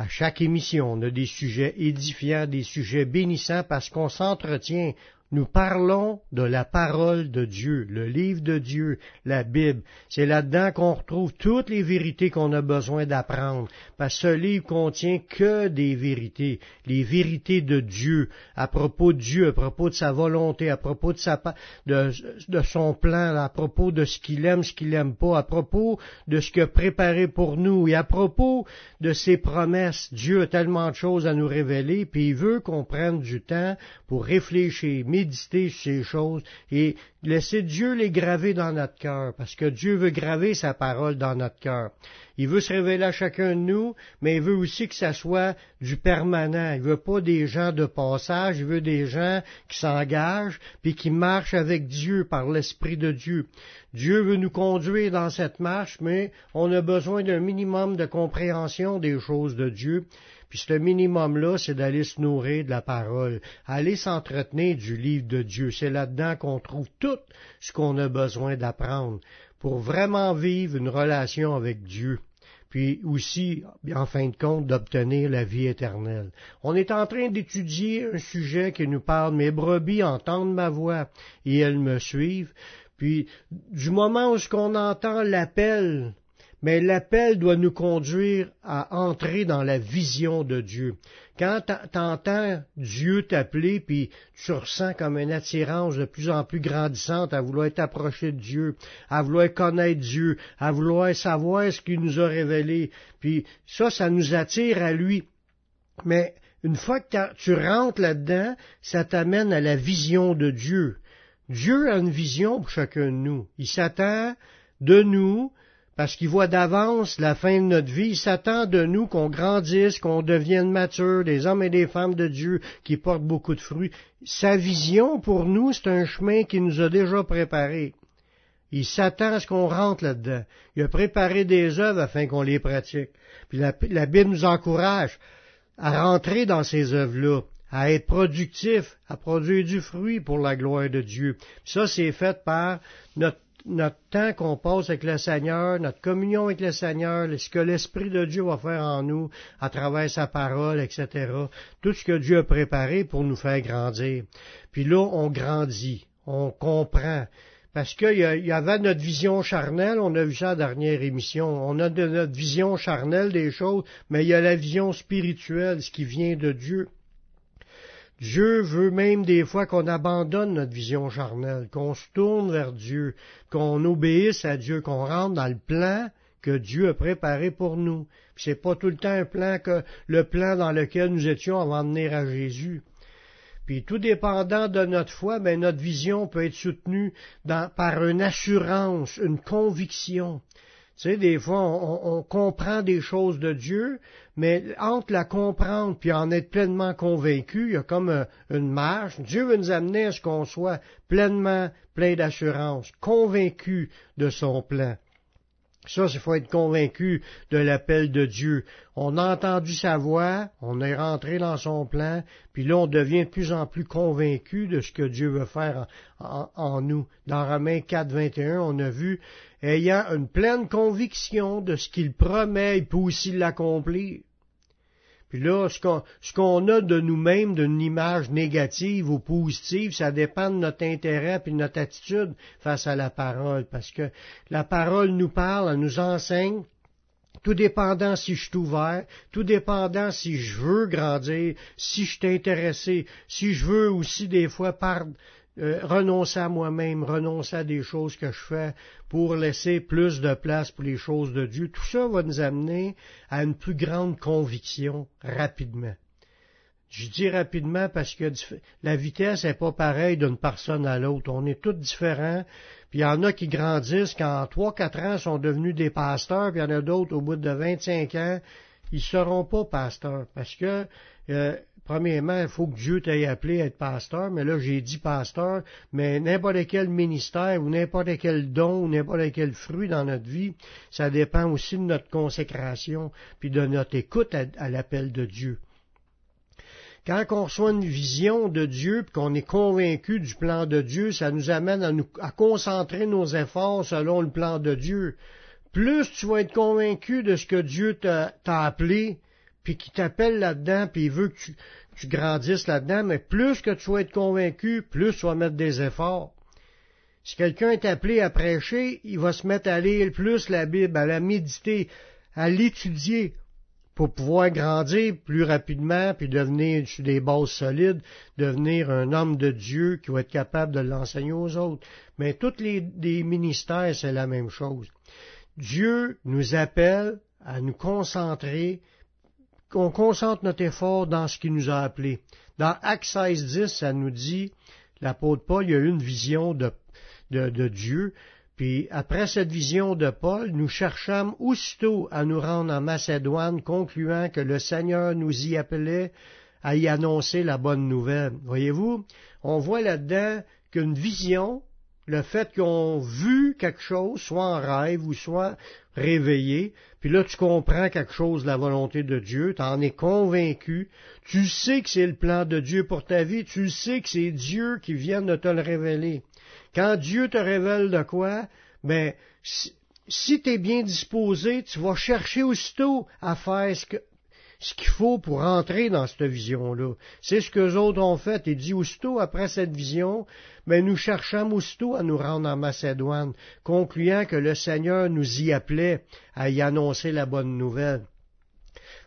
À chaque émission, on a des sujets édifiants, des sujets bénissants parce qu'on s'entretient nous parlons de la parole de Dieu, le livre de Dieu, la Bible. C'est là-dedans qu'on retrouve toutes les vérités qu'on a besoin d'apprendre, parce que ce livre contient que des vérités, les vérités de Dieu, à propos de Dieu, à propos de sa volonté, à propos de, son plan, à propos de ce qu'il aime, ce qu'il n'aime pas, à propos de ce qu'il a préparé pour nous, et à propos de ses promesses. Dieu a tellement de choses à nous révéler, puis il veut qu'on prenne du temps pour réfléchir, méditer ces choses et laisser Dieu les graver dans notre cœur, parce que Dieu veut graver sa parole dans notre cœur. Il veut se révéler à chacun de nous, mais il veut aussi que ça soit du permanent. Il veut pas des gens de passage, il veut des gens qui s'engagent puis qui marchent avec Dieu par l'Esprit de Dieu. Dieu veut nous conduire dans cette marche, mais on a besoin d'un minimum de compréhension des choses de Dieu. Puis ce minimum-là, c'est d'aller se nourrir de la parole, aller s'entretenir du livre de Dieu. C'est là-dedans qu'on trouve tout ce qu'on a besoin d'apprendre pour vraiment vivre une relation avec Dieu puis aussi, en fin de compte, d'obtenir la vie éternelle. On est en train d'étudier un sujet qui nous parle, mes brebis entendent ma voix et elles me suivent. Puis, du moment où ce qu'on entend l'appel mais l'appel doit nous conduire à entrer dans la vision de Dieu. Quand t'entends Dieu t'appeler, puis tu ressens comme une attirance de plus en plus grandissante à vouloir être approché de Dieu, à vouloir connaître Dieu, à vouloir savoir ce qu'il nous a révélé, puis ça, ça nous attire à lui. Mais une fois que tu rentres là-dedans, ça t'amène à la vision de Dieu. Dieu a une vision pour chacun de nous. Il s'attend de nous parce qu'il voit d'avance la fin de notre vie. Il s'attend de nous qu'on grandisse, qu'on devienne mature, des hommes et des femmes de Dieu qui portent beaucoup de fruits. Sa vision pour nous, c'est un chemin qu'il nous a déjà préparé. Il s'attend à ce qu'on rentre là-dedans. Il a préparé des œuvres afin qu'on les pratique. Puis la, la Bible nous encourage à rentrer dans ces œuvres-là, à être productif, à produire du fruit pour la gloire de Dieu. Ça, c'est fait par notre notre temps qu'on passe avec le Seigneur, notre communion avec le Seigneur, ce que l'Esprit de Dieu va faire en nous à travers sa parole, etc. Tout ce que Dieu a préparé pour nous faire grandir. Puis là, on grandit, on comprend. Parce qu'il y, avait notre vision charnelle, on a vu ça à la dernière émission, on a de notre vision charnelle des choses, mais il y a la vision spirituelle, ce qui vient de Dieu. Dieu veut même des fois qu'on abandonne notre vision charnelle, qu'on se tourne vers Dieu, qu'on obéisse à Dieu, qu'on rentre dans le plan que Dieu a préparé pour nous. Ce n'est pas tout le temps un plan que le plan dans lequel nous étions avant de venir à Jésus. Puis tout dépendant de notre foi, mais ben, notre vision peut être soutenue par une assurance, une conviction. Tu sais, des fois, on, comprend des choses de Dieu, mais entre la comprendre puis en être pleinement convaincu, il y a comme euh, une marge. Dieu veut nous amener à ce qu'on soit pleinement plein d'assurance, convaincu de son plan. Ça, il faut être convaincu de l'appel de Dieu. On a entendu sa voix, on est rentré dans son plan, puis là, on devient de plus en plus convaincu de ce que Dieu veut faire en, nous. Dans Romains 4, 21, on a vu, ayant une pleine conviction de ce qu'il promet, il peut aussi l'accomplir. Puis là, ce qu'on a de nous-mêmes, d'une image négative ou positive, ça dépend de notre intérêt et de notre attitude face à la parole. Parce que la parole nous parle, elle nous enseigne, tout dépendant si je suis ouvert, tout dépendant si je veux grandir, si je suis intéressé, si je veux aussi des fois par, euh, renoncer à moi-même, renoncer à des choses que je fais pour laisser plus de place pour les choses de Dieu. Tout ça va nous amener à une plus grande conviction rapidement. Je dis rapidement parce que la vitesse n'est pas pareille d'une personne à l'autre. On est tous différents. Puis il y en a qui grandissent, quand trois, quatre ans sont devenus des pasteurs, puis il y en a d'autres au bout de 25 ans, ils seront pas pasteurs parce que euh, premièrement, il faut que Dieu t'ait appelé à être pasteur, mais là j'ai dit pasteur, mais n'importe quel ministère ou n'importe quel don ou n'importe quel fruit dans notre vie, ça dépend aussi de notre consécration, puis de notre écoute à, l'appel de Dieu. Quand on reçoit une vision de Dieu, puis qu'on est convaincu du plan de Dieu, ça nous amène à, nous, à concentrer nos efforts selon le plan de Dieu. Plus tu vas être convaincu de ce que Dieu t'a appelé, puis qui t'appelle là-dedans, puis il veut que tu, grandisses là-dedans, mais plus que tu vas être convaincu, plus tu vas mettre des efforts. Si quelqu'un est appelé à prêcher, il va se mettre à lire plus la Bible, à la méditer, à l'étudier pour pouvoir grandir plus rapidement, puis devenir sur des bases solides, devenir un homme de Dieu qui va être capable de l'enseigner aux autres. Mais tous les, les ministères, c'est la même chose. Dieu nous appelle à nous concentrer qu'on concentre notre effort dans ce qui nous a appelés. Dans Acte 16, 10, ça nous dit, l'apôtre Paul, il a eu une vision de, de, Dieu, puis après cette vision de Paul, nous cherchâmes aussitôt à nous rendre en Macédoine, concluant que le Seigneur nous y appelait à y annoncer la bonne nouvelle. Voyez-vous, on voit là-dedans qu'une vision, le fait qu'on vu quelque chose, soit en rêve ou soit réveillé, puis là tu comprends quelque chose de la volonté de Dieu, tu en es convaincu, tu sais que c'est le plan de Dieu pour ta vie, tu sais que c'est Dieu qui vient de te le révéler. Quand Dieu te révèle de quoi, ben si, si tu es bien disposé, tu vas chercher aussitôt à faire ce que, ce qu'il faut pour entrer dans cette vision-là. C'est ce que les autres ont fait. Et dit aussitôt après cette vision, mais nous cherchons aussitôt à nous rendre en Macédoine, concluant que le Seigneur nous y appelait à y annoncer la bonne nouvelle.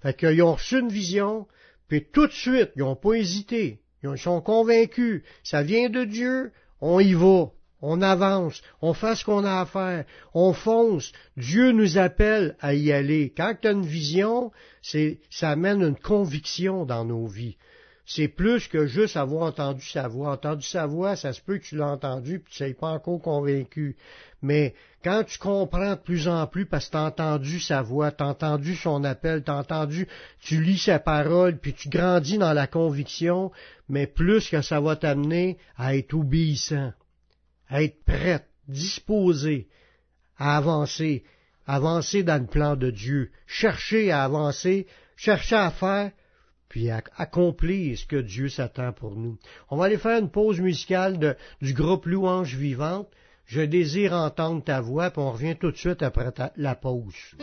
Fait qu'ils ont reçu une vision, puis tout de suite, ils n'ont pas hésité. Ils sont convaincus. Ça vient de Dieu, on y va on avance, on fait ce qu'on a à faire, on fonce. Dieu nous appelle à y aller. Quand tu as une vision, c'est, ça amène une conviction dans nos vies. C'est plus que juste avoir entendu sa voix. Entendu sa voix, ça se peut que tu l'as entendu puis tu n'es pas encore convaincu. Mais quand tu comprends de plus en plus parce que tu as entendu sa voix, tu as entendu son appel, tu as entendu, tu lis sa parole, puis tu grandis dans la conviction, mais plus que ça va t'amener à être obéissant être prête, disposée à avancer, avancer dans le plan de Dieu, chercher à avancer, chercher à faire, puis à accomplir ce que Dieu s'attend pour nous. On va aller faire une pause musicale du groupe Louange Vivante. Je désire entendre ta voix, puis on revient tout de suite après la pause.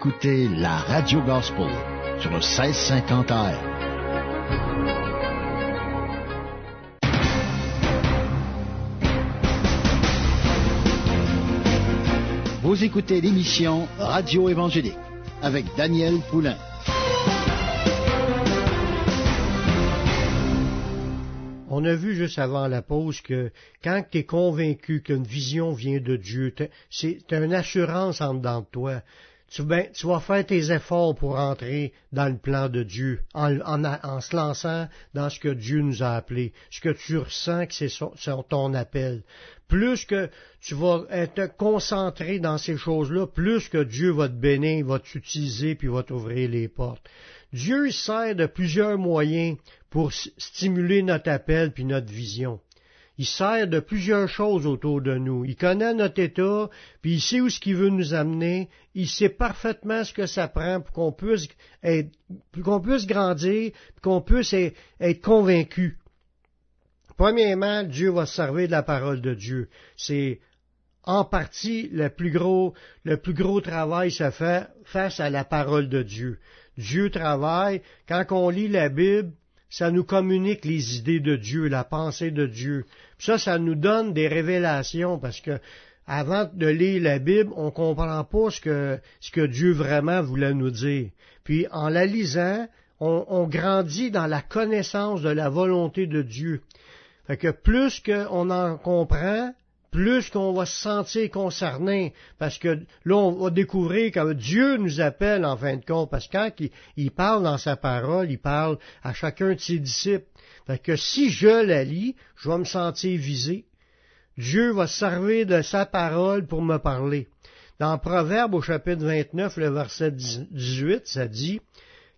Écoutez la Radio Gospel sur le 1650 AM. Vous écoutez l'émission Radio Évangélique avec Daniel Poulain. On a vu juste avant la pause que quand tu es convaincu qu'une vision vient de Dieu, c'est une assurance en dedans de toi. Tu, ben, tu, vas faire tes efforts pour entrer dans le plan de Dieu, en, se lançant dans ce que Dieu nous a appelé, ce que tu ressens que c'est ton appel. Plus que tu vas être concentré dans ces choses-là, plus que Dieu va te bénir, va t'utiliser, puis va t'ouvrir les portes. Dieu sert de plusieurs moyens pour stimuler notre appel puis notre vision. Il sert de plusieurs choses autour de nous. Il connaît notre état, puis il sait où ce qu'il veut nous amener. Il sait parfaitement ce que ça prend pour qu'on puisse être, qu'on grandir, qu'on puisse être, convaincu. Premièrement, Dieu va se servir de la parole de Dieu. C'est en partie le plus gros, le plus gros travail se fait face à la parole de Dieu. Dieu travaille. Quand on lit la Bible, ça nous communique les idées de Dieu, la pensée de Dieu. ça, ça nous donne des révélations parce que avant de lire la Bible, on comprend pas ce que, ce que Dieu vraiment voulait nous dire. Puis en la lisant, on, grandit dans la connaissance de la volonté de Dieu. Fait que plus qu'on en comprend, plus qu'on va se sentir concerné, parce que là, on va découvrir que Dieu nous appelle en fin de compte, parce que quand il, parle dans sa parole, il parle à chacun de ses disciples. Fait que si je la lis, je vais me sentir visé. Dieu va se servir de sa parole pour me parler. Dans Proverbe au chapitre 29, le verset 18, ça dit,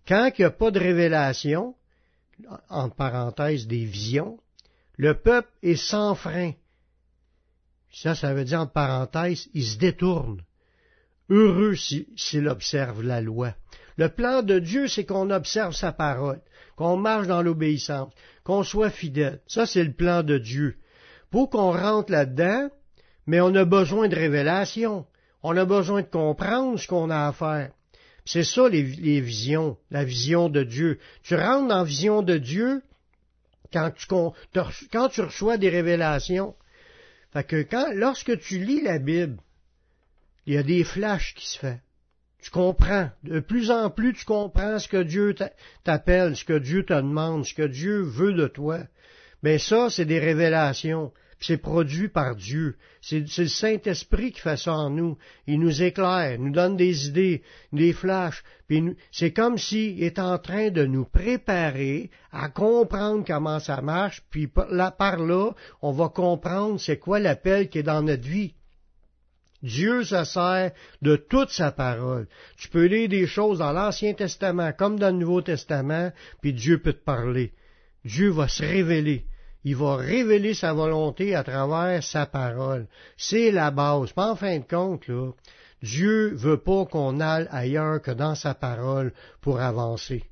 quand il n'y a pas de révélation, entre parenthèses des visions, le peuple est sans frein ça, ça veut dire en parenthèse, il se détourne. Heureux s'il observe la loi. Le plan de Dieu, c'est qu'on observe sa parole, qu'on marche dans l'obéissance, qu'on soit fidèle. Ça, c'est le plan de Dieu. Pour qu'on rentre là-dedans, mais on a besoin de révélation. On a besoin de comprendre ce qu'on a à faire. C'est ça les, visions, la vision de Dieu. Tu rentres dans la vision de Dieu quand tu reçois des révélations. Fait quand, lorsque tu lis la Bible, il y a des flashs qui se font. Tu comprends. De plus en plus, tu comprends ce que Dieu t'appelle, ce que Dieu te demande, ce que Dieu veut de toi. Mais ça, c'est des révélations. C'est produit par Dieu. C'est le Saint-Esprit qui fait ça en nous. Il nous éclaire, nous donne des idées, des flashs. C'est comme s'il est en train de nous préparer à comprendre comment ça marche. Puis par là, on va comprendre c'est quoi l'appel qui est dans notre vie. Dieu se sert de toute sa parole. Tu peux lire des choses dans l'Ancien Testament comme dans le Nouveau Testament, puis Dieu peut te parler. Dieu va se révéler il va révéler sa volonté à travers sa parole. C'est la base. Pas en fin de compte, là, Dieu veut pas qu'on aille ailleurs que dans sa parole pour avancer.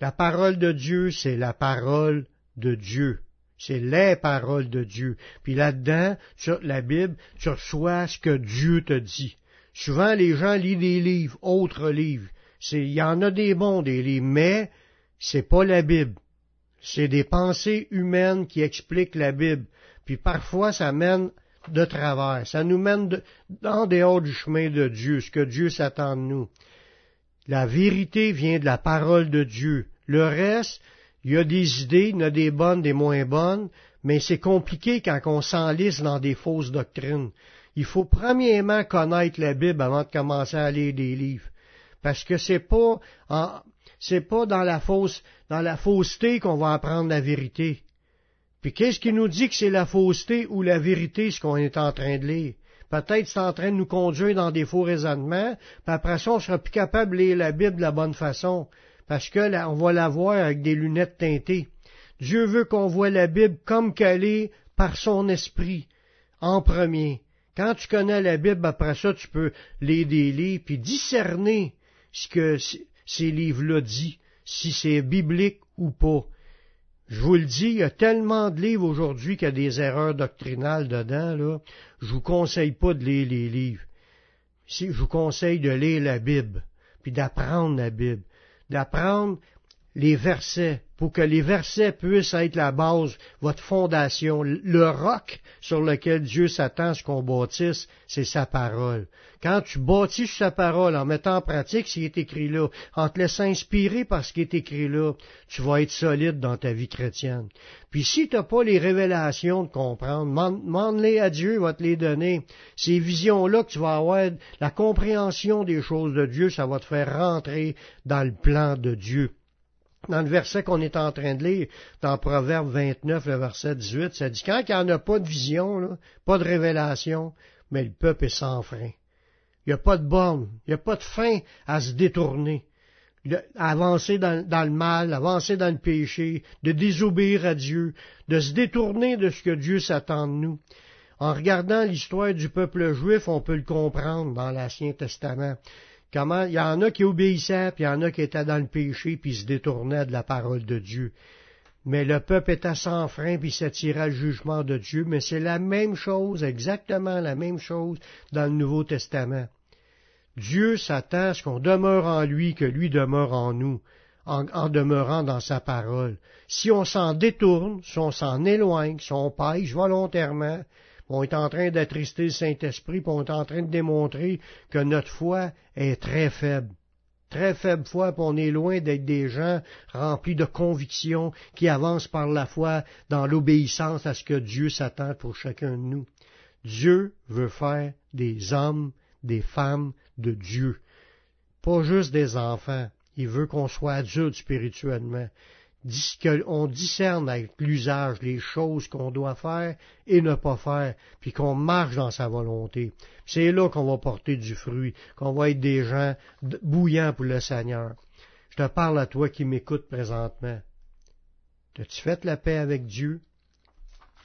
La parole de Dieu, c'est la parole de Dieu. C'est les paroles de Dieu. Puis là-dedans, sur la Bible, tu reçois ce que Dieu te dit. Souvent, les gens lisent des livres, autres livres. Il y en a des bons, des livres, mais c'est pas la Bible c'est des pensées humaines qui expliquent la Bible. Puis parfois, ça mène de travers. Ça nous mène en dehors du chemin de Dieu, ce que Dieu s'attend de nous. La vérité vient de la parole de Dieu. Le reste, il y a des idées, il y a des bonnes, des moins bonnes, mais c'est compliqué quand on s'enlise dans des fausses doctrines. Il faut premièrement connaître la Bible avant de commencer à lire des livres. Parce que c'est pas c'est pas dans la fausse, dans la fausseté qu'on va apprendre la vérité. Puis qu'est-ce qui nous dit que c'est la fausseté ou la vérité ce qu'on est en train de lire? Peut-être c'est en train de nous conduire dans des faux raisonnements, puis après ça, on sera plus capable de lire la Bible de la bonne façon, parce que on va la voir avec des lunettes teintées. Dieu veut qu'on voit la Bible comme qu'elle est par son esprit, en premier. Quand tu connais la Bible, après ça, tu peux lire puis discerner ce que, ces livres-là disent, si c'est biblique ou pas. Je vous le dis, il y a tellement de livres aujourd'hui qu'il y a des erreurs doctrinales dedans, là. Je vous conseille pas de lire les livres. si je vous conseille de lire la Bible, puis d'apprendre la Bible, d'apprendre les versets, pour que les versets puissent être la base, votre fondation, le roc sur lequel Dieu s'attend à ce qu'on bâtisse, c'est sa parole. Quand tu bâtis sa parole en mettant en pratique ce qui est écrit là, en te laissant inspirer par ce qui est écrit là, tu vas être solide dans ta vie chrétienne. Puis si tu n'as pas les révélations de comprendre, demande-les à Dieu, il va te les donner. Ces visions-là que tu vas avoir, la compréhension des choses de Dieu, ça va te faire rentrer dans le plan de Dieu dans le verset qu'on est en train de lire, dans Proverbe 29, le verset 18, ça dit quand il n'y en a pas de vision, pas de révélation, mais le peuple est sans frein. Il n'y a pas de borne, il n'y a pas de fin à se détourner, à avancer dans, le mal, avancer dans le péché, de désobéir à Dieu, de se détourner de ce que Dieu s'attend de nous. En regardant l'histoire du peuple juif, on peut le comprendre dans l'Ancien Testament. Comment il y en a qui obéissaient, puis il y en a qui étaient dans le péché, puis se détournaient de la parole de Dieu. Mais le peuple était sans frein, puis s'attirait le jugement de Dieu. Mais c'est la même chose, exactement la même chose dans le Nouveau Testament. Dieu s'attend à ce qu'on demeure en lui, que lui demeure en nous, en, en demeurant dans sa parole. Si on s'en détourne, si on s'en éloigne, si on pêche volontairement, on est en train d'attrister le Saint-Esprit, puis on est en train de démontrer que notre foi est très faible. Très faible foi, puis on est loin d'être des gens remplis de conviction qui avancent par la foi dans l'obéissance à ce que Dieu s'attend pour chacun de nous. Dieu veut faire des hommes, des femmes de Dieu, pas juste des enfants. Il veut qu'on soit adulte spirituellement qu'on discerne avec l'usage les choses qu'on doit faire et ne pas faire, puis qu'on marche dans sa volonté. C'est là qu'on va porter du fruit, qu'on va être des gens bouillants pour le Seigneur. Je te parle à toi qui m'écoutes présentement. As-tu fait la paix avec Dieu?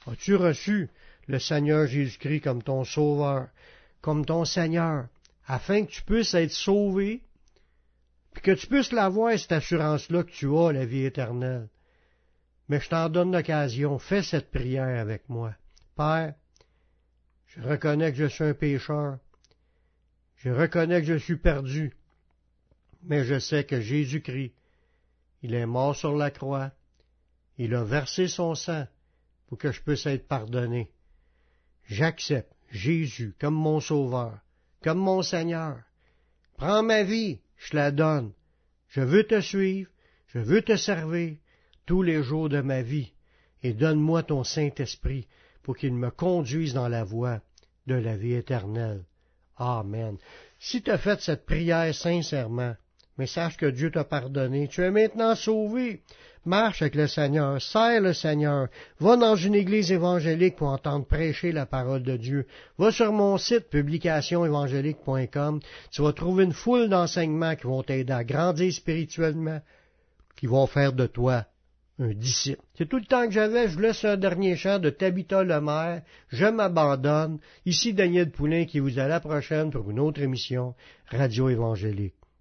As-tu reçu le Seigneur Jésus-Christ comme ton Sauveur, comme ton Seigneur, afin que tu puisses être sauvé puis que tu puisses l'avoir, cette assurance-là que tu as, la vie éternelle. Mais je t'en donne l'occasion, fais cette prière avec moi. Père, je reconnais que je suis un pécheur. Je reconnais que je suis perdu. Mais je sais que Jésus-Christ, il est mort sur la croix. Il a versé son sang pour que je puisse être pardonné. J'accepte Jésus comme mon sauveur, comme mon Seigneur. Prends ma vie, je la donne. Je veux te suivre, je veux te servir tous les jours de ma vie, et donne-moi ton Saint-Esprit pour qu'il me conduise dans la voie de la vie éternelle. Amen. Si tu as fait cette prière sincèrement, mais sache que Dieu t'a pardonné, tu es maintenant sauvé. Marche avec le Seigneur, serre le Seigneur, va dans une église évangélique pour entendre prêcher la parole de Dieu. Va sur mon site publicationévangélique.com, tu vas trouver une foule d'enseignements qui vont t'aider à grandir spirituellement, qui vont faire de toi un disciple. C'est tout le temps que j'avais, je vous laisse un dernier chant de Tabitha Lemaire, Je m'abandonne. Ici Daniel Poulain qui vous dit à la prochaine pour une autre émission Radio Évangélique.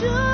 you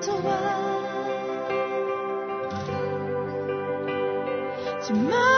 toi. Tu m'as